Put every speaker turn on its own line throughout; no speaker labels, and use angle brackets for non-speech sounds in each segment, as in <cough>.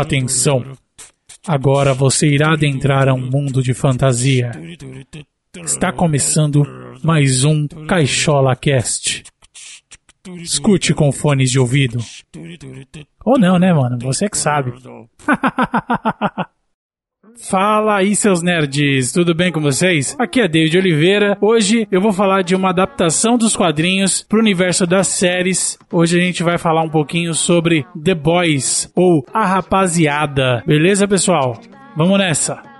Atenção! Agora você irá adentrar a um mundo de fantasia. Está começando mais um Caixola Cast. Escute com fones de ouvido. Ou não, né, mano? Você que sabe. <laughs> Fala aí, seus nerds, tudo bem com vocês? Aqui é David Oliveira. Hoje eu vou falar de uma adaptação dos quadrinhos para o universo das séries. Hoje a gente vai falar um pouquinho sobre The Boys ou A Rapaziada. Beleza, pessoal? Vamos nessa!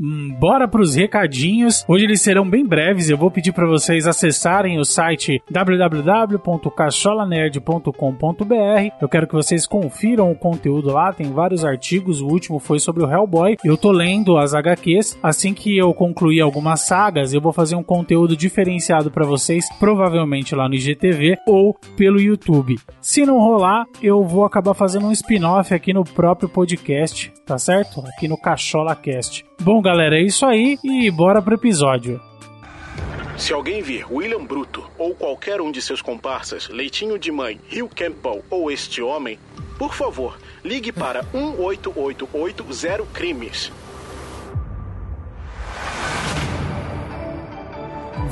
Hum, bora pros recadinhos. Hoje eles serão bem breves. Eu vou pedir para vocês acessarem o site www.cacholanerd.com.br. Eu quero que vocês confiram o conteúdo lá. Tem vários artigos. O último foi sobre o Hellboy. Eu tô lendo as HQs. Assim que eu concluir algumas sagas, eu vou fazer um conteúdo diferenciado para vocês, provavelmente lá no IGTV ou pelo YouTube. Se não rolar, eu vou acabar fazendo um spin-off aqui no próprio podcast, tá certo? Aqui no Cachola Cast. Bom, galera, é isso aí e bora pro episódio.
Se alguém vir William Bruto ou qualquer um de seus comparsas, Leitinho de Mãe, Rio Campbell ou este homem, por favor, ligue para 18880 Crimes.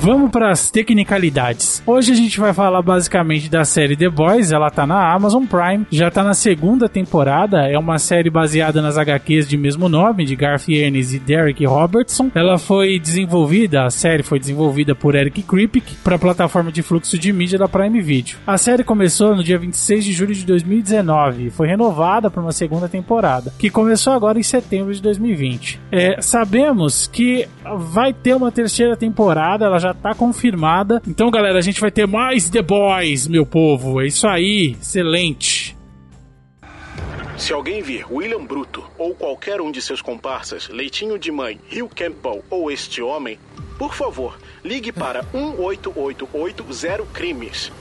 Vamos para as tecnicalidades. Hoje a gente vai falar basicamente da série The Boys, ela tá na Amazon Prime, já tá na segunda temporada, é uma série baseada nas HQs de mesmo nome, de Garth Ennis e Derek Robertson. Ela foi desenvolvida, a série foi desenvolvida por Eric Kripke para a plataforma de fluxo de mídia da Prime Video. A série começou no dia 26 de julho de 2019 e foi renovada para uma segunda temporada, que começou agora em setembro de 2020. É, sabemos que vai ter uma terceira temporada, ela já tá confirmada. Então, galera, a gente vai ter mais The Boys, meu povo. É isso aí, excelente.
Se alguém vir William Bruto ou qualquer um de seus comparsas, Leitinho de Mãe, Rio Campbell ou este homem, por favor, ligue para <laughs> 18880 Crimes.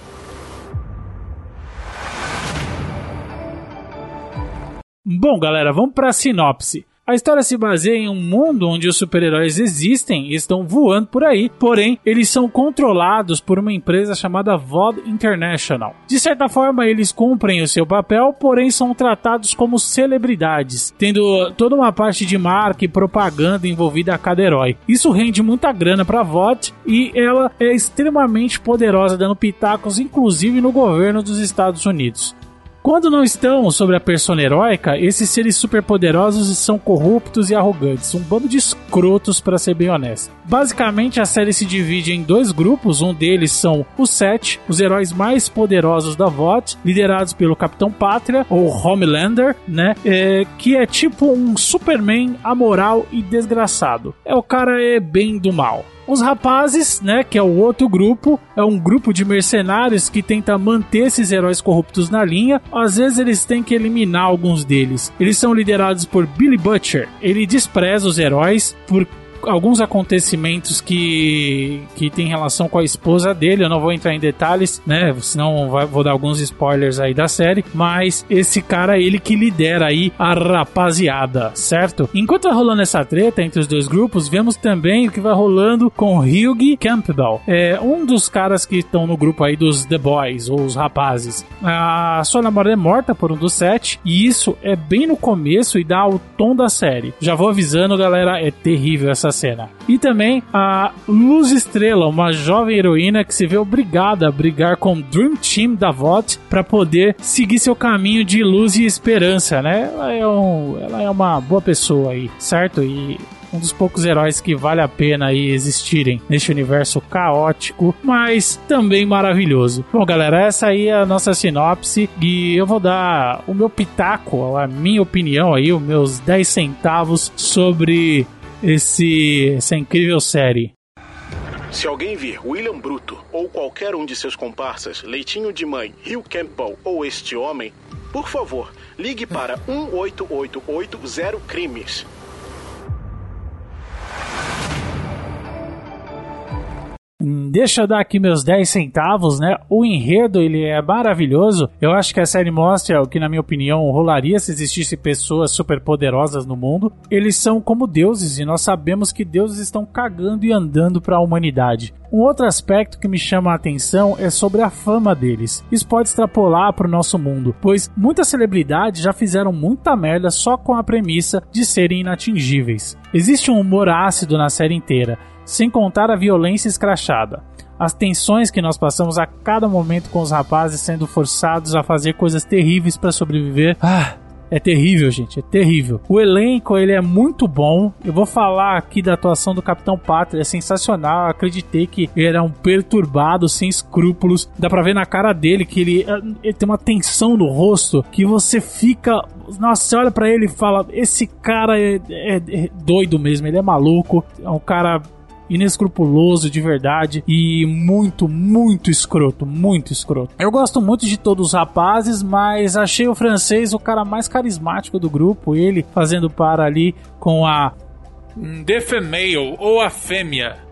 Bom, galera, vamos para a sinopse. A história se baseia em um mundo onde os super-heróis existem e estão voando por aí, porém, eles são controlados por uma empresa chamada VOD International. De certa forma, eles cumprem o seu papel, porém são tratados como celebridades, tendo toda uma parte de marca e propaganda envolvida a cada herói. Isso rende muita grana para a VOD e ela é extremamente poderosa, dando pitacos inclusive no governo dos Estados Unidos. Quando não estão sobre a persona heróica, esses seres superpoderosos são corruptos e arrogantes, um bando de escrotos para ser bem honesto. Basicamente, a série se divide em dois grupos, um deles são os Sete, os heróis mais poderosos da VOT, liderados pelo Capitão Pátria, ou Homelander, né, é, que é tipo um Superman amoral e desgraçado. É o cara é bem do mal. Os rapazes, né, que é o outro grupo, é um grupo de mercenários que tenta manter esses heróis corruptos na linha. Às vezes eles têm que eliminar alguns deles. Eles são liderados por Billy Butcher. Ele despreza os heróis por alguns acontecimentos que, que tem relação com a esposa dele. Eu não vou entrar em detalhes, né? Senão vai, vou dar alguns spoilers aí da série. Mas esse cara, ele que lidera aí a rapaziada, certo? Enquanto vai rolando essa treta entre os dois grupos, vemos também o que vai rolando com Hugh Campbell. É um dos caras que estão no grupo aí dos The Boys, ou os rapazes. A sua namorada é morta por um dos sete, e isso é bem no começo e dá o tom da série. Já vou avisando, galera, é terrível essa cena. E também a Luz Estrela, uma jovem heroína que se vê obrigada a brigar com o Dream Team da VOT para poder seguir seu caminho de luz e esperança, né? Ela é, um, ela é uma boa pessoa aí, certo? E um dos poucos heróis que vale a pena aí existirem neste universo caótico, mas também maravilhoso. Bom, galera, essa aí é a nossa sinopse e eu vou dar o meu pitaco, a minha opinião aí, os meus 10 centavos sobre esse, essa incrível série.
Se alguém vir William Bruto ou qualquer um de seus comparsas, Leitinho de Mãe, Rio Campbell ou este homem, por favor, ligue para 18880 Crimes.
Deixa eu dar aqui meus 10 centavos, né? O enredo, ele é maravilhoso. Eu acho que a série mostra o que, na minha opinião, rolaria se existisse pessoas super poderosas no mundo. Eles são como deuses e nós sabemos que deuses estão cagando e andando para a humanidade. Um outro aspecto que me chama a atenção é sobre a fama deles. Isso pode extrapolar para o nosso mundo, pois muitas celebridades já fizeram muita merda só com a premissa de serem inatingíveis. Existe um humor ácido na série inteira, sem contar a violência escrachada as tensões que nós passamos a cada momento com os rapazes sendo forçados a fazer coisas terríveis para sobreviver. Ah, é terrível, gente, é terrível. O elenco, ele é muito bom. Eu vou falar aqui da atuação do Capitão Pátria, é sensacional. Eu acreditei que ele era um perturbado, sem escrúpulos. Dá pra ver na cara dele que ele, ele tem uma tensão no rosto que você fica nossa, você olha pra ele e fala: Esse cara é, é, é, doido mesmo, ele é maluco. É um cara inescrupuloso de verdade e muito, muito escroto, muito escroto. Eu gosto muito de todos os rapazes, mas achei o francês o cara mais carismático do grupo, ele fazendo para ali com a
The Female ou a fêmea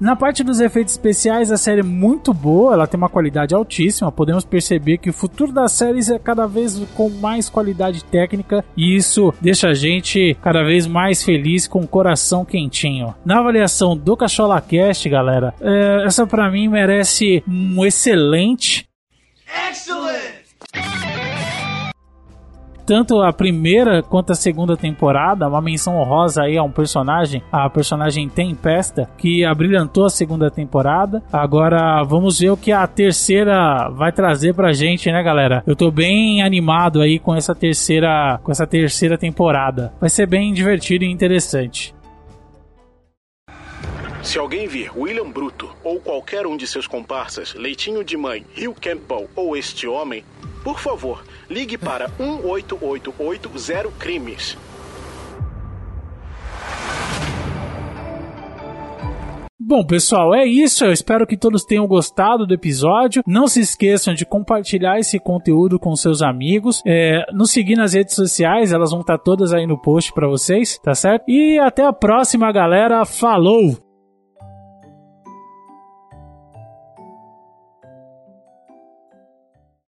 na parte dos efeitos especiais, a série é muito boa, ela tem uma qualidade altíssima. Podemos perceber que o futuro das séries é cada vez com mais qualidade técnica e isso deixa a gente cada vez mais feliz com o coração quentinho. Na avaliação do Cachola Cast, galera, é, essa para mim merece um excelente. Tanto a primeira quanto a segunda temporada, uma menção honrosa aí a um personagem, a personagem Tempesta, que abrilhantou a segunda temporada. Agora vamos ver o que a terceira vai trazer pra gente, né, galera? Eu tô bem animado aí com essa terceira, com essa terceira temporada. Vai ser bem divertido e interessante.
Se alguém vir William Bruto ou qualquer um de seus comparsas, Leitinho de Mãe, Hugh Campbell ou este homem, por favor, ligue para <laughs> 18880 Crimes.
Bom, pessoal, é isso. Eu espero que todos tenham gostado do episódio. Não se esqueçam de compartilhar esse conteúdo com seus amigos. É, nos seguir nas redes sociais, elas vão estar todas aí no post para vocês, tá certo? E até a próxima, galera. Falou!